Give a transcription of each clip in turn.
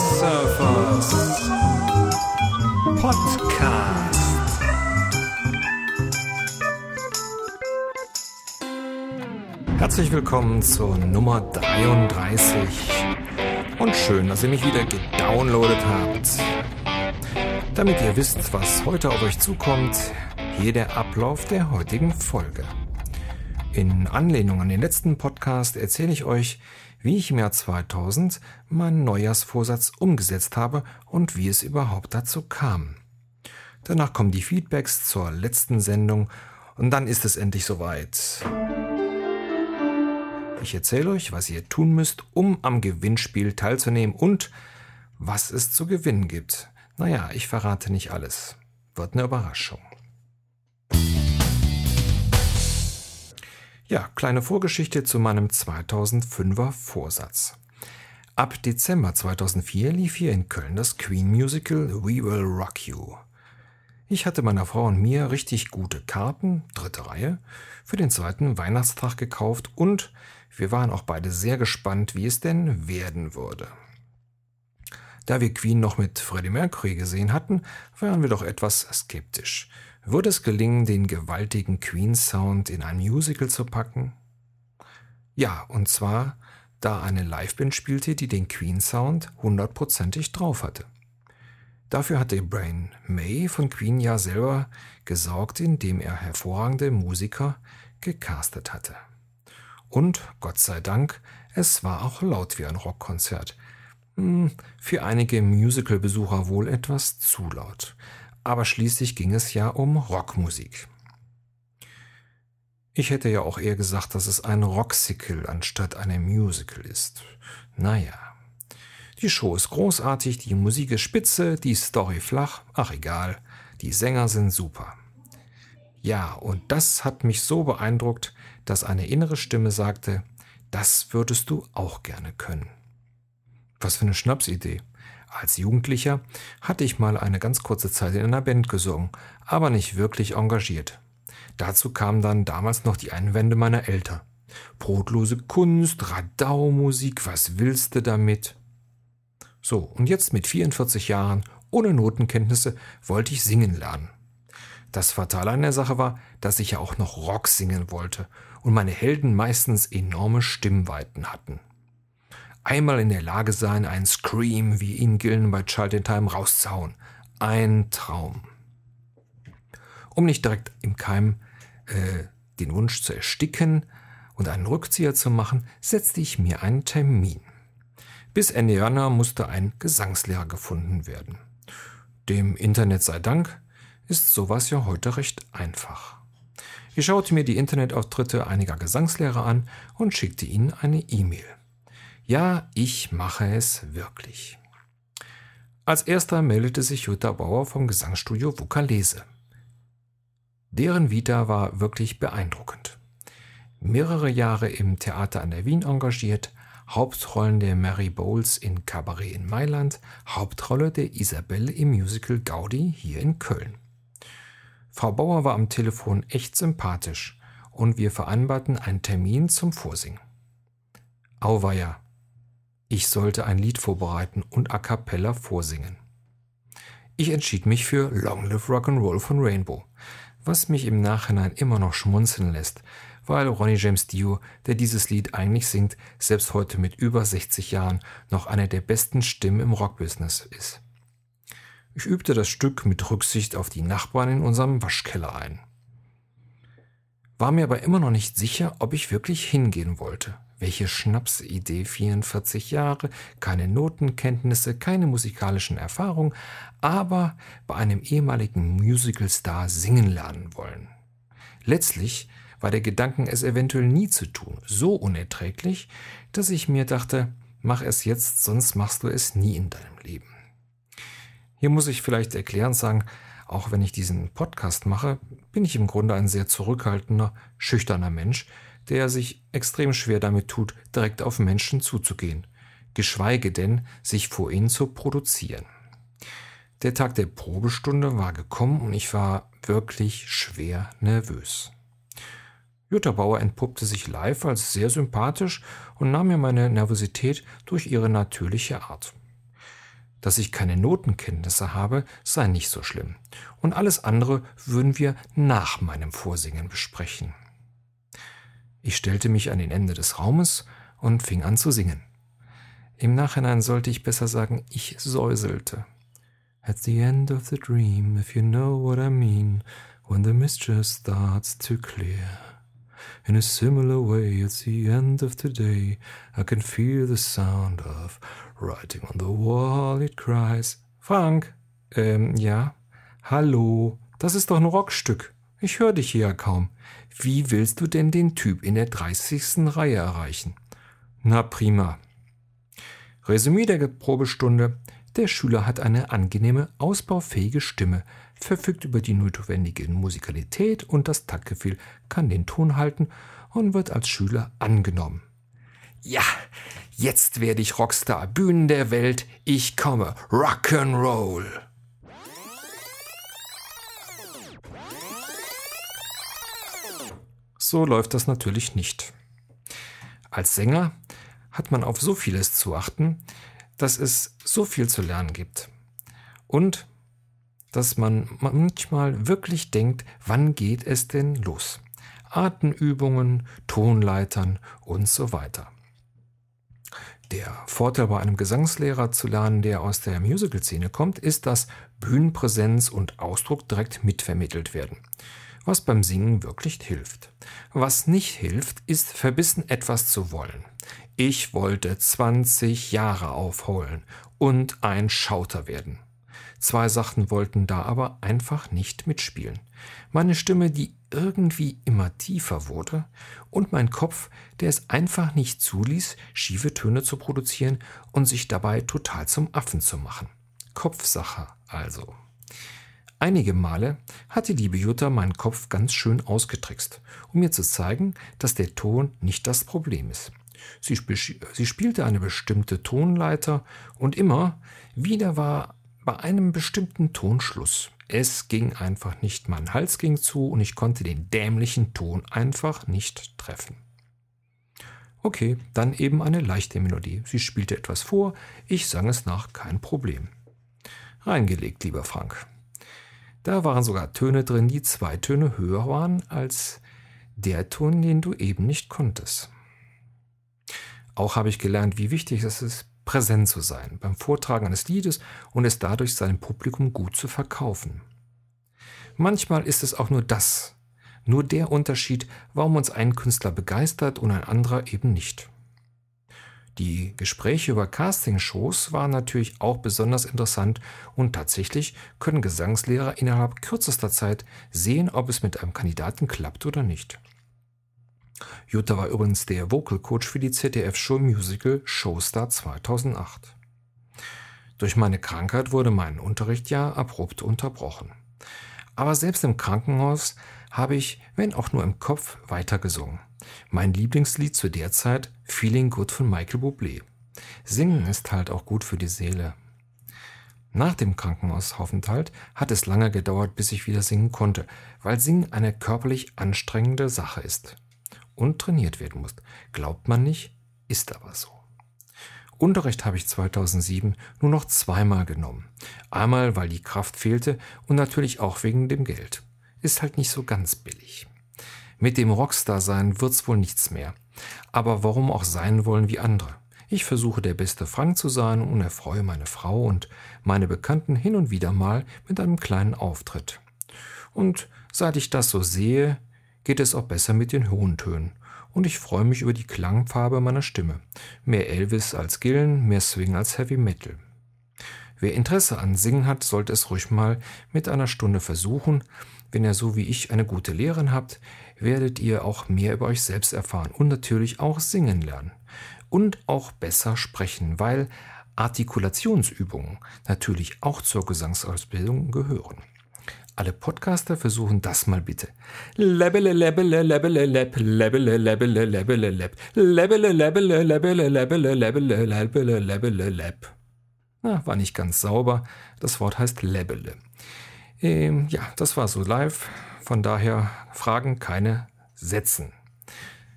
Surfers Podcast. Herzlich willkommen zur Nummer 33 und schön, dass ihr mich wieder gedownloadet habt. Damit ihr wisst, was heute auf euch zukommt, hier der Ablauf der heutigen Folge. In Anlehnung an den letzten Podcast erzähle ich euch, wie ich im Jahr 2000 meinen Neujahrsvorsatz umgesetzt habe und wie es überhaupt dazu kam. Danach kommen die Feedbacks zur letzten Sendung und dann ist es endlich soweit. Ich erzähle euch, was ihr tun müsst, um am Gewinnspiel teilzunehmen und was es zu gewinnen gibt. Naja, ich verrate nicht alles. Wird eine Überraschung. Ja, kleine Vorgeschichte zu meinem 2005er Vorsatz. Ab Dezember 2004 lief hier in Köln das Queen Musical We Will Rock You. Ich hatte meiner Frau und mir richtig gute Karten, dritte Reihe, für den zweiten Weihnachtstag gekauft und wir waren auch beide sehr gespannt, wie es denn werden würde. Da wir Queen noch mit Freddie Mercury gesehen hatten, waren wir doch etwas skeptisch. Würde es gelingen, den gewaltigen Queen-Sound in ein Musical zu packen? Ja, und zwar, da eine Liveband spielte, die den Queen-Sound hundertprozentig drauf hatte. Dafür hatte Brian May von Queen ja selber gesorgt, indem er hervorragende Musiker gecastet hatte. Und Gott sei Dank, es war auch laut wie ein Rockkonzert. Hm, für einige Musical-Besucher wohl etwas zu laut aber schließlich ging es ja um Rockmusik. Ich hätte ja auch eher gesagt, dass es ein Rocksicle anstatt ein Musical ist. Naja. Die Show ist großartig, die Musik ist spitze, die Story flach, ach egal, die Sänger sind super. Ja, und das hat mich so beeindruckt, dass eine innere Stimme sagte, das würdest du auch gerne können. Was für eine Schnapsidee. Als Jugendlicher hatte ich mal eine ganz kurze Zeit in einer Band gesungen, aber nicht wirklich engagiert. Dazu kamen dann damals noch die Einwände meiner Eltern. Brotlose Kunst, Radau-Musik, was willst du damit? So, und jetzt mit 44 Jahren, ohne Notenkenntnisse, wollte ich singen lernen. Das Fatale an der Sache war, dass ich ja auch noch Rock singen wollte und meine Helden meistens enorme Stimmweiten hatten einmal in der Lage sein, einen Scream wie ihn Gillen bei Child in Time rauszuhauen. Ein Traum. Um nicht direkt im Keim äh, den Wunsch zu ersticken und einen Rückzieher zu machen, setzte ich mir einen Termin. Bis Ende Januar musste ein Gesangslehrer gefunden werden. Dem Internet sei Dank ist sowas ja heute recht einfach. Ich schaute mir die Internetauftritte einiger Gesangslehrer an und schickte ihnen eine E-Mail. Ja, ich mache es wirklich. Als erster meldete sich Jutta Bauer vom Gesangsstudio Vokalese. Deren Vita war wirklich beeindruckend. Mehrere Jahre im Theater an der Wien engagiert, Hauptrollen der Mary Bowles in Cabaret in Mailand, Hauptrolle der Isabelle im Musical Gaudi hier in Köln. Frau Bauer war am Telefon echt sympathisch und wir vereinbarten einen Termin zum Vorsingen. Auweia, ich sollte ein Lied vorbereiten und a cappella vorsingen. Ich entschied mich für Long Live Rock'n'Roll von Rainbow, was mich im Nachhinein immer noch schmunzeln lässt, weil Ronnie James Dio, der dieses Lied eigentlich singt, selbst heute mit über 60 Jahren noch eine der besten Stimmen im Rockbusiness ist. Ich übte das Stück mit Rücksicht auf die Nachbarn in unserem Waschkeller ein. War mir aber immer noch nicht sicher, ob ich wirklich hingehen wollte. Welche Schnapsidee, 44 Jahre, keine Notenkenntnisse, keine musikalischen Erfahrungen, aber bei einem ehemaligen Musicalstar singen lernen wollen. Letztlich war der Gedanken, es eventuell nie zu tun, so unerträglich, dass ich mir dachte, mach es jetzt, sonst machst du es nie in deinem Leben. Hier muss ich vielleicht erklärend sagen, auch wenn ich diesen Podcast mache, bin ich im Grunde ein sehr zurückhaltender, schüchterner Mensch, der sich extrem schwer damit tut, direkt auf Menschen zuzugehen, geschweige denn, sich vor ihnen zu produzieren. Der Tag der Probestunde war gekommen und ich war wirklich schwer nervös. Jutta Bauer entpuppte sich live als sehr sympathisch und nahm mir meine Nervosität durch ihre natürliche Art. dass ich keine Notenkenntnisse habe, sei nicht so schlimm. Und alles andere würden wir nach meinem Vorsingen besprechen. Ich stellte mich an den Ende des Raumes und fing an zu singen. Im Nachhinein sollte ich besser sagen, ich säuselte. At the end of the dream, if you know what I mean, when the just starts to clear. In a similar way, at the end of the day, I can feel the sound of writing on the wall, it cries. Frank, ähm, ja? Hallo, das ist doch ein Rockstück. Ich höre dich hier ja kaum. Wie willst du denn den Typ in der 30. Reihe erreichen? Na prima. Resümee der Probestunde. Der Schüler hat eine angenehme, ausbaufähige Stimme, verfügt über die notwendige Musikalität und das Taktgefühl, kann den Ton halten und wird als Schüler angenommen. Ja, jetzt werde ich Rockstar, Bühnen der Welt, ich komme, Rock'n'Roll. So läuft das natürlich nicht. Als Sänger hat man auf so vieles zu achten, dass es so viel zu lernen gibt. Und dass man manchmal wirklich denkt, wann geht es denn los? Atemübungen, Tonleitern und so weiter. Der Vorteil bei einem Gesangslehrer zu lernen, der aus der Musical-Szene kommt, ist, dass Bühnenpräsenz und Ausdruck direkt mitvermittelt werden was beim Singen wirklich hilft. Was nicht hilft, ist verbissen etwas zu wollen. Ich wollte 20 Jahre aufholen und ein Schauter werden. Zwei Sachen wollten da aber einfach nicht mitspielen. Meine Stimme, die irgendwie immer tiefer wurde, und mein Kopf, der es einfach nicht zuließ, schiefe Töne zu produzieren und sich dabei total zum Affen zu machen. Kopfsache also. Einige Male hat die liebe Jutta meinen Kopf ganz schön ausgetrickst, um mir zu zeigen, dass der Ton nicht das Problem ist. Sie, sie, spielte eine bestimmte Tonleiter und immer wieder war bei einem bestimmten Ton Schluss. Es ging einfach nicht, mein Hals ging zu und ich konnte den dämlichen Ton einfach nicht treffen. Okay, dann eben eine leichte Melodie. Sie spielte etwas vor, ich sang es nach, kein Problem. Reingelegt, lieber Frank. Da waren sogar Töne drin, die zwei Töne höher waren als der Ton, den du eben nicht konntest. Auch habe ich gelernt, wie wichtig es ist, präsent zu sein beim Vortragen eines Liedes und es dadurch seinem Publikum gut zu verkaufen. Manchmal ist es auch nur das, nur der Unterschied, warum uns ein Künstler begeistert und ein anderer eben nicht. Die Gespräche über Castingshows waren natürlich auch besonders interessant und tatsächlich können Gesangslehrer innerhalb kürzester Zeit sehen, ob es mit einem Kandidaten klappt oder nicht. Jutta war übrigens der Vocal Coach für die ZDF-Show Musical Showstar 2008. Durch meine Krankheit wurde mein Unterricht ja abrupt unterbrochen. Aber selbst im Krankenhaus habe ich, wenn auch nur im Kopf, weitergesungen. Mein Lieblingslied zu der Zeit Feeling Good von Michael Bublé. Singen ist halt auch gut für die Seele. Nach dem Krankenhausaufenthalt hat es lange gedauert, bis ich wieder singen konnte, weil Singen eine körperlich anstrengende Sache ist und trainiert werden muss. Glaubt man nicht, ist aber so. Unterricht habe ich 2007 nur noch zweimal genommen. Einmal, weil die Kraft fehlte und natürlich auch wegen dem Geld. Ist halt nicht so ganz billig. Mit dem Rockstar-Sein wird's wohl nichts mehr. Aber warum auch sein wollen wie andere? Ich versuche der beste Frank zu sein und erfreue meine Frau und meine Bekannten hin und wieder mal mit einem kleinen Auftritt. Und seit ich das so sehe, geht es auch besser mit den hohen Tönen. Und ich freue mich über die Klangfarbe meiner Stimme. Mehr Elvis als Gillen, mehr Swing als Heavy Metal. Wer Interesse an Singen hat, sollte es ruhig mal mit einer Stunde versuchen. Wenn ihr so wie ich eine gute Lehrerin habt, werdet ihr auch mehr über euch selbst erfahren und natürlich auch singen lernen. Und auch besser sprechen, weil Artikulationsübungen natürlich auch zur Gesangsausbildung gehören. Alle Podcaster versuchen das mal bitte. Lebele lebele lebele leb lebele lebele lebele leb lebele lebele lebele lebele lebele lebele lebele leb. Na, war nicht ganz sauber. Das Wort heißt lebele. Ähm, ja, das war so live. Von daher Fragen keine setzen.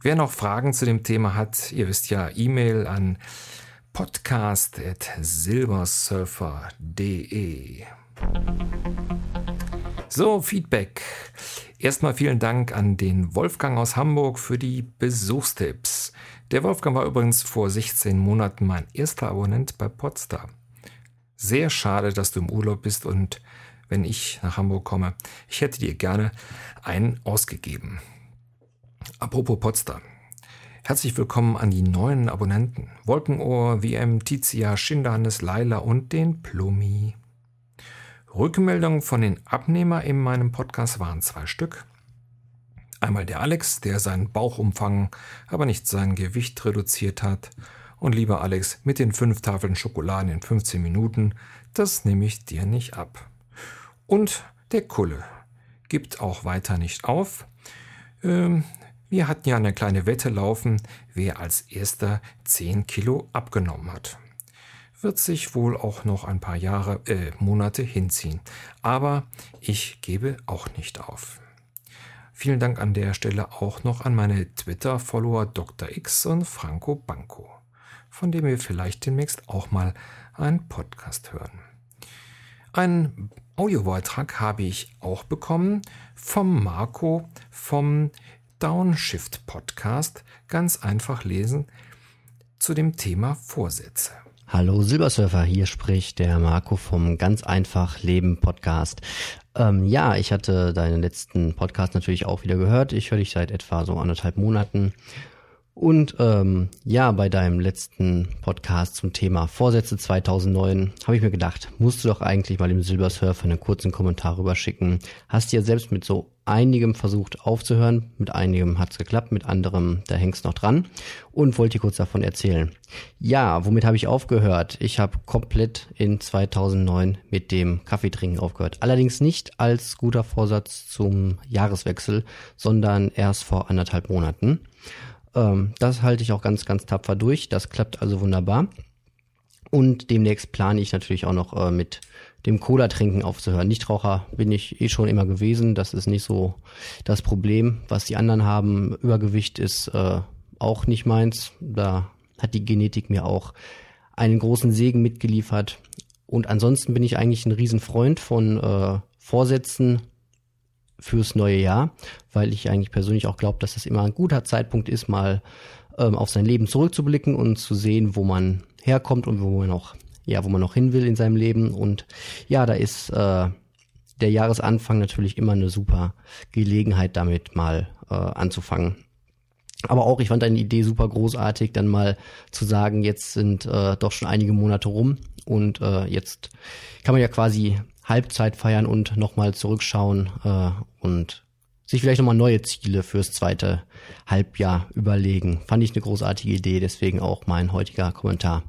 Wer noch Fragen zu dem Thema hat, ihr wisst ja, E-Mail an podcast.silbersurfer.de. So, Feedback. Erstmal vielen Dank an den Wolfgang aus Hamburg für die Besuchstipps. Der Wolfgang war übrigens vor 16 Monaten mein erster Abonnent bei Podstar. Sehr schade, dass du im Urlaub bist und wenn ich nach Hamburg komme, ich hätte dir gerne einen ausgegeben. Apropos Podstar. Herzlich willkommen an die neuen Abonnenten. Wolkenohr, WM, Tizia, Schinderhannes, Laila und den Plumi. Rückmeldungen von den Abnehmer in meinem Podcast waren zwei Stück. Einmal der Alex, der seinen Bauchumfang, aber nicht sein Gewicht reduziert hat. Und lieber Alex, mit den fünf Tafeln Schokolade in 15 Minuten, das nehme ich dir nicht ab. Und der Kulle gibt auch weiter nicht auf. Ähm, wir hatten ja eine kleine Wette laufen, wer als erster 10 Kilo abgenommen hat. Wird sich wohl auch noch ein paar Jahre, äh, Monate hinziehen. Aber ich gebe auch nicht auf. Vielen Dank an der Stelle auch noch an meine Twitter-Follower Dr. X und Franco Banco, von dem wir vielleicht demnächst auch mal einen Podcast hören. Einen Audiobeitrag habe ich auch bekommen vom Marco vom Downshift Podcast ganz einfach lesen zu dem Thema Vorsätze. Hallo Silbersurfer, hier spricht der Marco vom Ganz einfach Leben Podcast. Ähm, ja, ich hatte deinen letzten Podcast natürlich auch wieder gehört. Ich höre dich seit etwa so anderthalb Monaten und ähm, ja, bei deinem letzten Podcast zum Thema Vorsätze 2009 habe ich mir gedacht, musst du doch eigentlich mal dem Silbersurfer einen kurzen Kommentar rüberschicken. Hast ja selbst mit so einigem versucht aufzuhören, mit einigem hat's geklappt, mit anderem, da hängst noch dran und wollte dir kurz davon erzählen. Ja, womit habe ich aufgehört? Ich habe komplett in 2009 mit dem Kaffeetrinken aufgehört. Allerdings nicht als guter Vorsatz zum Jahreswechsel, sondern erst vor anderthalb Monaten. Ähm, das halte ich auch ganz, ganz tapfer durch. Das klappt also wunderbar. Und demnächst plane ich natürlich auch noch äh, mit dem Cola-Trinken aufzuhören. Nichtraucher bin ich eh schon immer gewesen. Das ist nicht so das Problem, was die anderen haben. Übergewicht ist äh, auch nicht meins. Da hat die Genetik mir auch einen großen Segen mitgeliefert. Und ansonsten bin ich eigentlich ein Riesenfreund von äh, Vorsätzen, fürs neue Jahr, weil ich eigentlich persönlich auch glaube, dass das immer ein guter Zeitpunkt ist, mal ähm, auf sein Leben zurückzublicken und zu sehen, wo man herkommt und wo man noch, ja, wo man noch hin will in seinem Leben. Und ja, da ist äh, der Jahresanfang natürlich immer eine super Gelegenheit, damit mal äh, anzufangen. Aber auch, ich fand deine Idee super großartig, dann mal zu sagen, jetzt sind äh, doch schon einige Monate rum und äh, jetzt kann man ja quasi Halbzeit feiern und nochmal zurückschauen äh, und sich vielleicht nochmal neue Ziele fürs zweite Halbjahr überlegen. Fand ich eine großartige Idee, deswegen auch mein heutiger Kommentar.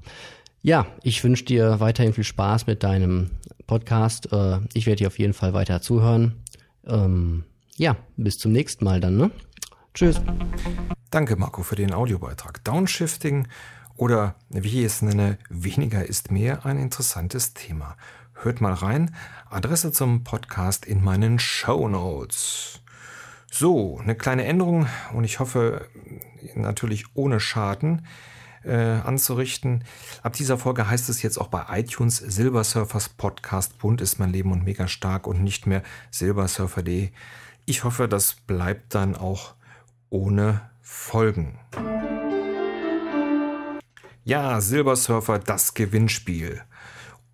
Ja, ich wünsche dir weiterhin viel Spaß mit deinem Podcast. Äh, ich werde dir auf jeden Fall weiter zuhören. Ähm, ja, bis zum nächsten Mal dann. Ne? Tschüss. Danke, Marco, für den Audiobeitrag. Downshifting oder wie ich es nenne, weniger ist mehr ein interessantes Thema. Hört mal rein. Adresse zum Podcast in meinen Show Notes. So, eine kleine Änderung und ich hoffe natürlich ohne Schaden äh, anzurichten. Ab dieser Folge heißt es jetzt auch bei iTunes Silbersurfers Podcast Bunt ist mein Leben und mega stark und nicht mehr silbersurfer.de. Ich hoffe, das bleibt dann auch ohne Folgen. Ja, Silbersurfer, das Gewinnspiel.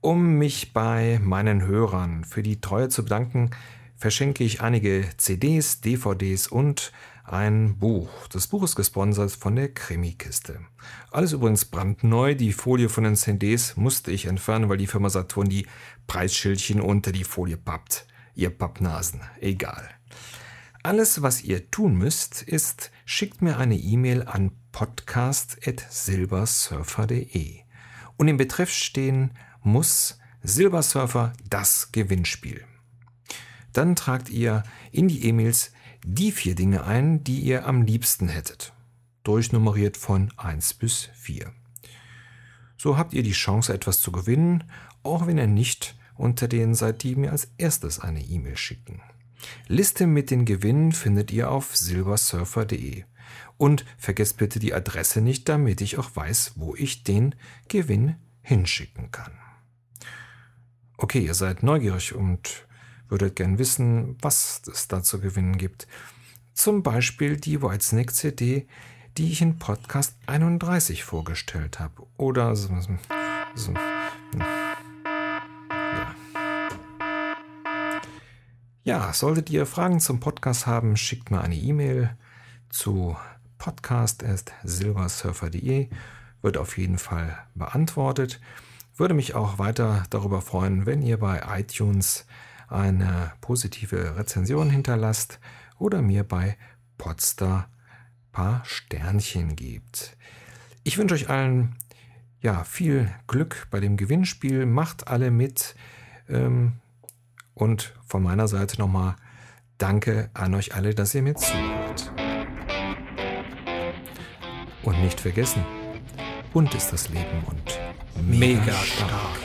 Um mich bei meinen Hörern für die Treue zu bedanken, verschenke ich einige CDs, DVDs und ein Buch. Das Buch ist gesponsert von der Krimi-Kiste. Alles übrigens brandneu. Die Folie von den CDs musste ich entfernen, weil die Firma Saturn die Preisschildchen unter die Folie pappt. Ihr Pappnasen. Egal. Alles, was ihr tun müsst, ist, schickt mir eine E-Mail an podcast.silbersurfer.de und im Betreff stehen muss Silbersurfer das Gewinnspiel. Dann tragt ihr in die E-Mails die vier Dinge ein, die ihr am liebsten hättet. Durchnummeriert von 1 bis 4. So habt ihr die Chance, etwas zu gewinnen, auch wenn ihr nicht unter denen seid, die mir als erstes eine E-Mail schicken. Liste mit den Gewinnen findet ihr auf silbersurfer.de. Und vergesst bitte die Adresse nicht, damit ich auch weiß, wo ich den Gewinn hinschicken kann. Okay, ihr seid neugierig und würdet gern wissen, was es da zu gewinnen gibt. Zum Beispiel die Whitesnake CD, die ich in Podcast 31 vorgestellt habe. Oder so, so, ja. ja, solltet ihr Fragen zum Podcast haben, schickt mir eine E-Mail zu podcast.silversurfer.de. Wird auf jeden Fall beantwortet. Würde mich auch weiter darüber freuen, wenn ihr bei iTunes eine positive Rezension hinterlasst oder mir bei Podstar paar Sternchen gebt. Ich wünsche euch allen ja viel Glück bei dem Gewinnspiel. Macht alle mit. Ähm, und von meiner Seite nochmal Danke an euch alle, dass ihr mir zuhört. Und nicht vergessen, bunt ist das Leben und mega stark.